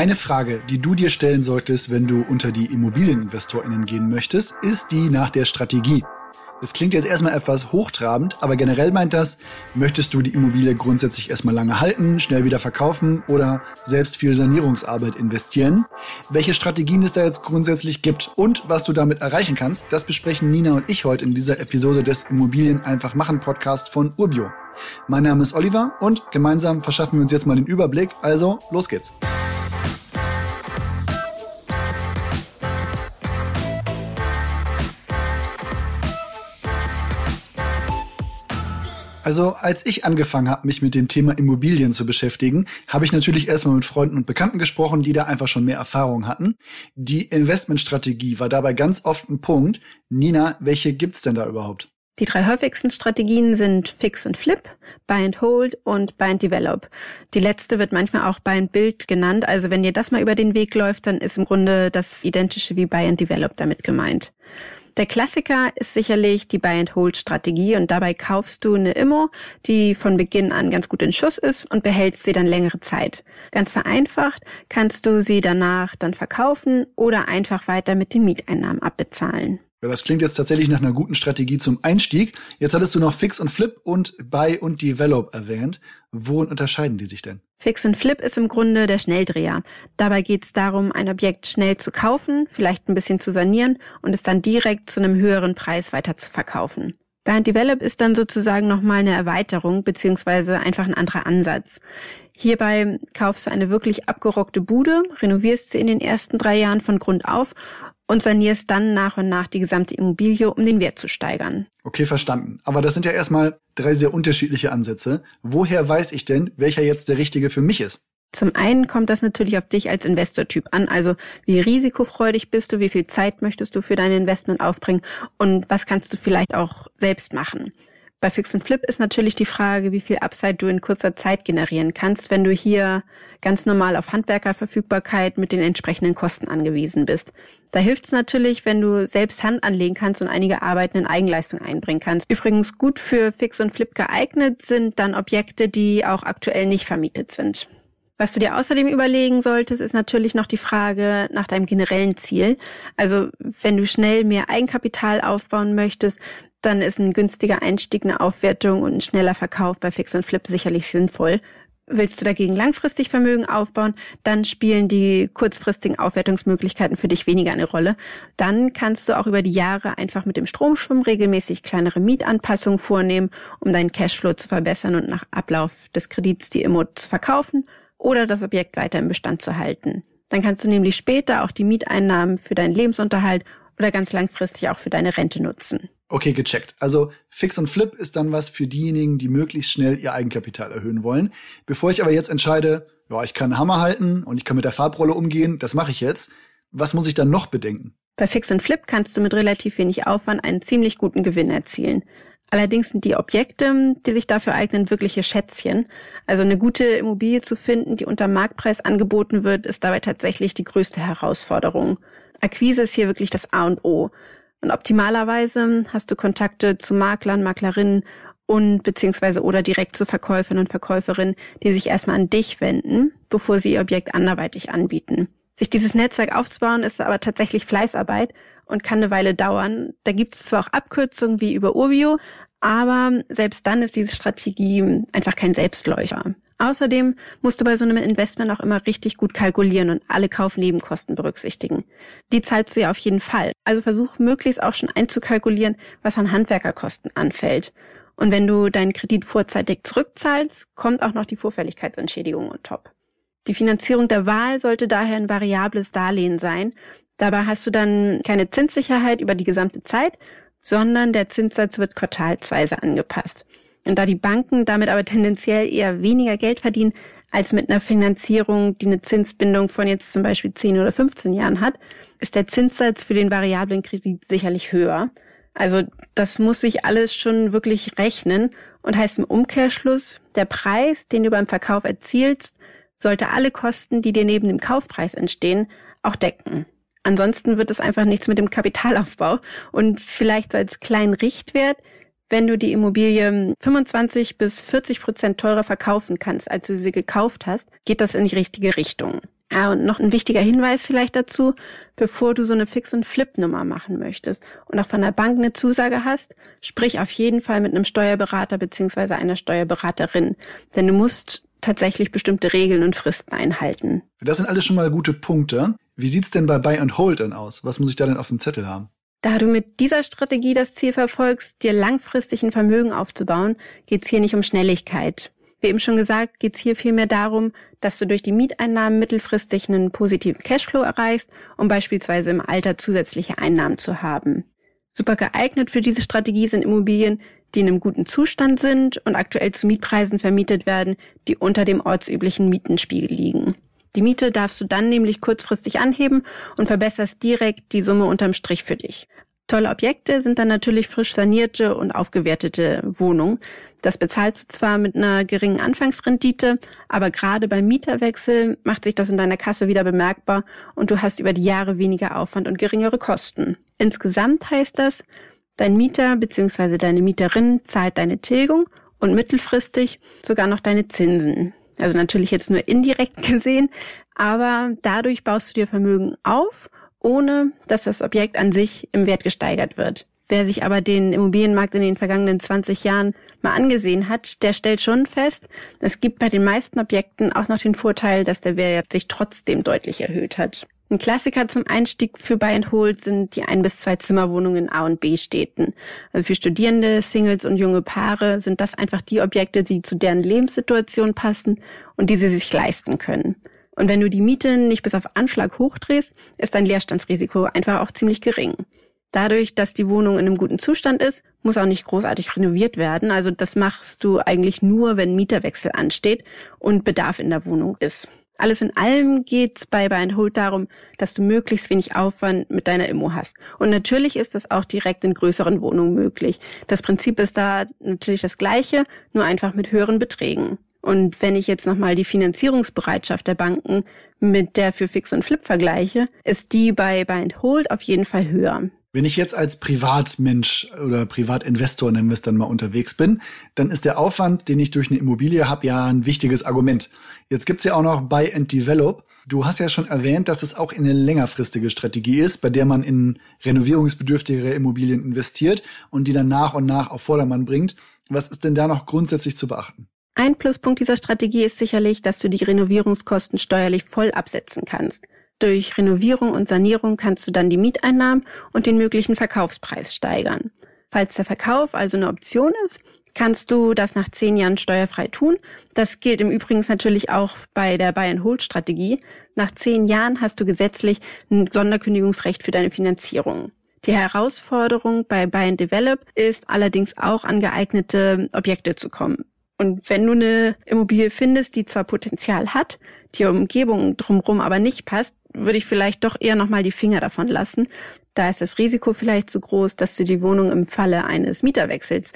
Eine Frage, die du dir stellen solltest, wenn du unter die ImmobilieninvestorInnen gehen möchtest, ist die nach der Strategie. Das klingt jetzt erstmal etwas hochtrabend, aber generell meint das, möchtest du die Immobilie grundsätzlich erstmal lange halten, schnell wieder verkaufen oder selbst viel Sanierungsarbeit investieren? Welche Strategien es da jetzt grundsätzlich gibt und was du damit erreichen kannst, das besprechen Nina und ich heute in dieser Episode des Immobilien einfach machen Podcast von Urbio. Mein Name ist Oliver und gemeinsam verschaffen wir uns jetzt mal den Überblick, also los geht's. Also als ich angefangen habe, mich mit dem Thema Immobilien zu beschäftigen, habe ich natürlich erstmal mit Freunden und Bekannten gesprochen, die da einfach schon mehr Erfahrung hatten. Die Investmentstrategie war dabei ganz oft ein Punkt. Nina, welche gibt's denn da überhaupt? Die drei häufigsten Strategien sind Fix and Flip, Buy and Hold und Buy and Develop. Die letzte wird manchmal auch Buy and Build genannt. Also wenn dir das mal über den Weg läuft, dann ist im Grunde das identische wie Buy and Develop damit gemeint. Der Klassiker ist sicherlich die Buy-and-Hold-Strategie und dabei kaufst du eine Immo, die von Beginn an ganz gut in Schuss ist und behältst sie dann längere Zeit. Ganz vereinfacht kannst du sie danach dann verkaufen oder einfach weiter mit den Mieteinnahmen abbezahlen. Ja, das klingt jetzt tatsächlich nach einer guten Strategie zum Einstieg. Jetzt hattest du noch Fix und Flip und Buy und Develop erwähnt. Wo unterscheiden die sich denn? Fix and Flip ist im Grunde der Schnelldreher. Dabei geht es darum, ein Objekt schnell zu kaufen, vielleicht ein bisschen zu sanieren und es dann direkt zu einem höheren Preis weiter zu verkaufen. Buy and Develop ist dann sozusagen nochmal eine Erweiterung beziehungsweise einfach ein anderer Ansatz. Hierbei kaufst du eine wirklich abgerockte Bude, renovierst sie in den ersten drei Jahren von Grund auf und sanierst dann nach und nach die gesamte Immobilie, um den Wert zu steigern. Okay, verstanden. Aber das sind ja erstmal drei sehr unterschiedliche Ansätze. Woher weiß ich denn, welcher jetzt der richtige für mich ist? Zum einen kommt das natürlich auf dich als Investortyp an. Also wie risikofreudig bist du, wie viel Zeit möchtest du für dein Investment aufbringen und was kannst du vielleicht auch selbst machen. Bei Fix and Flip ist natürlich die Frage, wie viel Upside du in kurzer Zeit generieren kannst, wenn du hier ganz normal auf Handwerkerverfügbarkeit mit den entsprechenden Kosten angewiesen bist. Da hilft es natürlich, wenn du selbst Hand anlegen kannst und einige Arbeiten in Eigenleistung einbringen kannst. Übrigens gut für Fix und Flip geeignet sind dann Objekte, die auch aktuell nicht vermietet sind. Was du dir außerdem überlegen solltest, ist natürlich noch die Frage nach deinem generellen Ziel. Also wenn du schnell mehr Eigenkapital aufbauen möchtest, dann ist ein günstiger Einstieg, eine Aufwertung und ein schneller Verkauf bei Fix und Flip sicherlich sinnvoll. Willst du dagegen langfristig Vermögen aufbauen, dann spielen die kurzfristigen Aufwertungsmöglichkeiten für dich weniger eine Rolle. Dann kannst du auch über die Jahre einfach mit dem Stromschwimmen regelmäßig kleinere Mietanpassungen vornehmen, um deinen Cashflow zu verbessern und nach Ablauf des Kredits die Immo zu verkaufen oder das Objekt weiter im Bestand zu halten. Dann kannst du nämlich später auch die Mieteinnahmen für deinen Lebensunterhalt oder ganz langfristig auch für deine Rente nutzen. Okay, gecheckt. Also Fix und Flip ist dann was für diejenigen, die möglichst schnell ihr Eigenkapital erhöhen wollen. Bevor ich aber jetzt entscheide, ja, ich kann einen Hammer halten und ich kann mit der Farbrolle umgehen, das mache ich jetzt. Was muss ich dann noch bedenken? Bei Fix und Flip kannst du mit relativ wenig Aufwand einen ziemlich guten Gewinn erzielen. Allerdings sind die Objekte, die sich dafür eignen, wirkliche Schätzchen. Also eine gute Immobilie zu finden, die unter Marktpreis angeboten wird, ist dabei tatsächlich die größte Herausforderung. Akquise ist hier wirklich das A und O. Und optimalerweise hast du Kontakte zu Maklern, Maklerinnen und beziehungsweise oder direkt zu Verkäufern und Verkäuferinnen, die sich erstmal an dich wenden, bevor sie ihr Objekt anderweitig anbieten. Sich dieses Netzwerk aufzubauen, ist aber tatsächlich Fleißarbeit und kann eine Weile dauern. Da gibt es zwar auch Abkürzungen wie über Urbio, aber selbst dann ist diese Strategie einfach kein Selbstläufer. Außerdem musst du bei so einem Investment auch immer richtig gut kalkulieren und alle Kaufnebenkosten berücksichtigen. Die zahlst du ja auf jeden Fall. Also versuch möglichst auch schon einzukalkulieren, was an Handwerkerkosten anfällt. Und wenn du deinen Kredit vorzeitig zurückzahlst, kommt auch noch die Vorfälligkeitsentschädigung on top. Die Finanzierung der Wahl sollte daher ein variables Darlehen sein. Dabei hast du dann keine Zinssicherheit über die gesamte Zeit, sondern der Zinssatz wird quartalsweise angepasst. Und da die Banken damit aber tendenziell eher weniger Geld verdienen als mit einer Finanzierung, die eine Zinsbindung von jetzt zum Beispiel 10 oder 15 Jahren hat, ist der Zinssatz für den variablen Kredit sicherlich höher. Also das muss sich alles schon wirklich rechnen und heißt im Umkehrschluss, der Preis, den du beim Verkauf erzielst, sollte alle Kosten, die dir neben dem Kaufpreis entstehen, auch decken. Ansonsten wird es einfach nichts mit dem Kapitalaufbau. Und vielleicht so als kleinen Richtwert, wenn du die Immobilie 25 bis 40 Prozent teurer verkaufen kannst, als du sie gekauft hast, geht das in die richtige Richtung. Ja, und noch ein wichtiger Hinweis vielleicht dazu, bevor du so eine Fix- und Flip-Nummer machen möchtest und auch von der Bank eine Zusage hast, sprich auf jeden Fall mit einem Steuerberater beziehungsweise einer Steuerberaterin. Denn du musst tatsächlich bestimmte Regeln und Fristen einhalten. Das sind alles schon mal gute Punkte. Wie sieht's denn bei Buy and Hold denn aus? Was muss ich da denn auf dem Zettel haben? Da du mit dieser Strategie das Ziel verfolgst, dir langfristig ein Vermögen aufzubauen, geht's hier nicht um Schnelligkeit. Wie eben schon gesagt, geht es hier vielmehr darum, dass du durch die Mieteinnahmen mittelfristig einen positiven Cashflow erreichst, um beispielsweise im Alter zusätzliche Einnahmen zu haben. Super geeignet für diese Strategie sind Immobilien, die in einem guten Zustand sind und aktuell zu Mietpreisen vermietet werden, die unter dem ortsüblichen Mietenspiegel liegen. Die Miete darfst du dann nämlich kurzfristig anheben und verbesserst direkt die Summe unterm Strich für dich. Tolle Objekte sind dann natürlich frisch sanierte und aufgewertete Wohnungen. Das bezahlst du zwar mit einer geringen Anfangsrendite, aber gerade beim Mieterwechsel macht sich das in deiner Kasse wieder bemerkbar und du hast über die Jahre weniger Aufwand und geringere Kosten. Insgesamt heißt das, dein Mieter bzw. deine Mieterin zahlt deine Tilgung und mittelfristig sogar noch deine Zinsen. Also natürlich jetzt nur indirekt gesehen, aber dadurch baust du dir Vermögen auf ohne dass das Objekt an sich im Wert gesteigert wird. Wer sich aber den Immobilienmarkt in den vergangenen 20 Jahren mal angesehen hat, der stellt schon fest, es gibt bei den meisten Objekten auch noch den Vorteil, dass der Wert sich trotzdem deutlich erhöht hat. Ein Klassiker zum Einstieg für Buy and Hold sind die ein bis zwei Zimmerwohnungen in A und B Städten. Also für Studierende, Singles und junge Paare sind das einfach die Objekte, die zu deren Lebenssituation passen und die sie sich leisten können. Und wenn du die Miete nicht bis auf Anschlag hochdrehst, ist dein Leerstandsrisiko einfach auch ziemlich gering. Dadurch, dass die Wohnung in einem guten Zustand ist, muss auch nicht großartig renoviert werden. Also das machst du eigentlich nur, wenn Mieterwechsel ansteht und Bedarf in der Wohnung ist. Alles in allem geht's bei Buy and Hold darum, dass du möglichst wenig Aufwand mit deiner Immo hast. Und natürlich ist das auch direkt in größeren Wohnungen möglich. Das Prinzip ist da natürlich das gleiche, nur einfach mit höheren Beträgen. Und wenn ich jetzt nochmal die Finanzierungsbereitschaft der Banken mit der für Fix und Flip vergleiche, ist die bei Buy and Hold auf jeden Fall höher. Wenn ich jetzt als Privatmensch oder Privatinvestor, nennen wir es dann mal, unterwegs bin, dann ist der Aufwand, den ich durch eine Immobilie habe, ja ein wichtiges Argument. Jetzt gibt's ja auch noch Buy and Develop. Du hast ja schon erwähnt, dass es auch eine längerfristige Strategie ist, bei der man in renovierungsbedürftigere Immobilien investiert und die dann nach und nach auf Vordermann bringt. Was ist denn da noch grundsätzlich zu beachten? Ein Pluspunkt dieser Strategie ist sicherlich, dass du die Renovierungskosten steuerlich voll absetzen kannst. Durch Renovierung und Sanierung kannst du dann die Mieteinnahmen und den möglichen Verkaufspreis steigern. Falls der Verkauf also eine Option ist, kannst du das nach zehn Jahren steuerfrei tun. Das gilt im Übrigen natürlich auch bei der Buy-and-Hold-Strategie. Nach zehn Jahren hast du gesetzlich ein Sonderkündigungsrecht für deine Finanzierung. Die Herausforderung bei Buy and Develop ist allerdings auch an geeignete Objekte zu kommen. Und wenn du eine Immobilie findest, die zwar Potenzial hat, die Umgebung drumherum aber nicht passt, würde ich vielleicht doch eher nochmal die Finger davon lassen. Da ist das Risiko vielleicht zu groß, dass du die Wohnung im Falle eines Mieterwechsels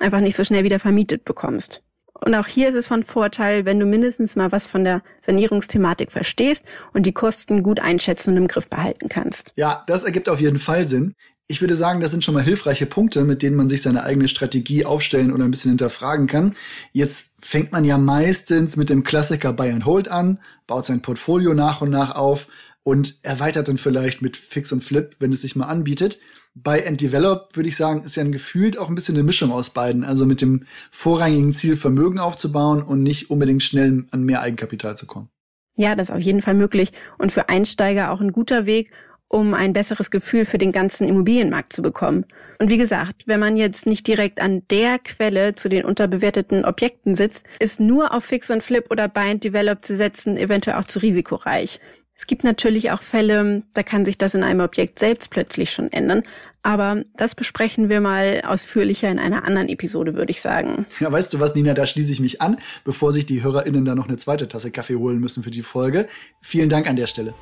einfach nicht so schnell wieder vermietet bekommst. Und auch hier ist es von Vorteil, wenn du mindestens mal was von der Sanierungsthematik verstehst und die Kosten gut einschätzen und im Griff behalten kannst. Ja, das ergibt auf jeden Fall Sinn. Ich würde sagen, das sind schon mal hilfreiche Punkte, mit denen man sich seine eigene Strategie aufstellen oder ein bisschen hinterfragen kann. Jetzt fängt man ja meistens mit dem Klassiker Buy and Hold an, baut sein Portfolio nach und nach auf und erweitert dann vielleicht mit Fix und Flip, wenn es sich mal anbietet. Buy and Develop, würde ich sagen, ist ja ein gefühlt auch ein bisschen eine Mischung aus beiden. Also mit dem vorrangigen Ziel, Vermögen aufzubauen und nicht unbedingt schnell an mehr Eigenkapital zu kommen. Ja, das ist auf jeden Fall möglich und für Einsteiger auch ein guter Weg um ein besseres Gefühl für den ganzen Immobilienmarkt zu bekommen. Und wie gesagt, wenn man jetzt nicht direkt an der Quelle zu den unterbewerteten Objekten sitzt, ist nur auf Fix und Flip oder Buy and Develop zu setzen eventuell auch zu risikoreich. Es gibt natürlich auch Fälle, da kann sich das in einem Objekt selbst plötzlich schon ändern. Aber das besprechen wir mal ausführlicher in einer anderen Episode, würde ich sagen. Ja, weißt du was, Nina, da schließe ich mich an, bevor sich die HörerInnen da noch eine zweite Tasse Kaffee holen müssen für die Folge. Vielen Dank an der Stelle.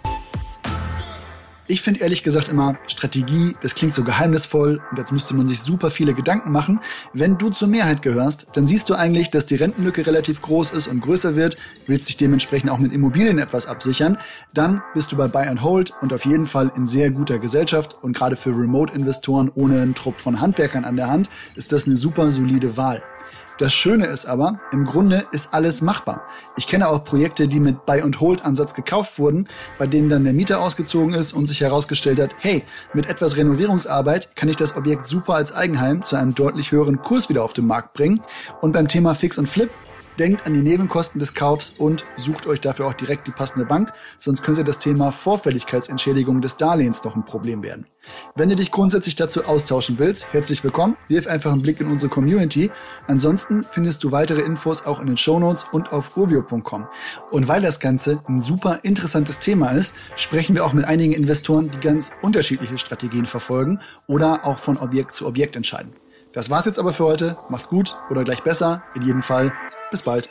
Ich finde ehrlich gesagt immer, Strategie, das klingt so geheimnisvoll und jetzt müsste man sich super viele Gedanken machen. Wenn du zur Mehrheit gehörst, dann siehst du eigentlich, dass die Rentenlücke relativ groß ist und größer wird, willst dich dementsprechend auch mit Immobilien etwas absichern, dann bist du bei Buy and Hold und auf jeden Fall in sehr guter Gesellschaft und gerade für Remote-Investoren ohne einen Trupp von Handwerkern an der Hand ist das eine super solide Wahl. Das Schöne ist aber, im Grunde ist alles machbar. Ich kenne auch Projekte, die mit Buy-and-Hold-Ansatz gekauft wurden, bei denen dann der Mieter ausgezogen ist und sich herausgestellt hat, hey, mit etwas Renovierungsarbeit kann ich das Objekt super als Eigenheim zu einem deutlich höheren Kurs wieder auf den Markt bringen. Und beim Thema Fix und Flip Denkt an die Nebenkosten des Kaufs und sucht euch dafür auch direkt die passende Bank, sonst könnte das Thema Vorfälligkeitsentschädigung des Darlehens noch ein Problem werden. Wenn du dich grundsätzlich dazu austauschen willst, herzlich willkommen. Wirf einfach einen Blick in unsere Community. Ansonsten findest du weitere Infos auch in den Shownotes und auf urbio.com. Und weil das Ganze ein super interessantes Thema ist, sprechen wir auch mit einigen Investoren, die ganz unterschiedliche Strategien verfolgen oder auch von Objekt zu Objekt entscheiden. Das war's jetzt aber für heute. Macht's gut oder gleich besser. In jedem Fall bis bald.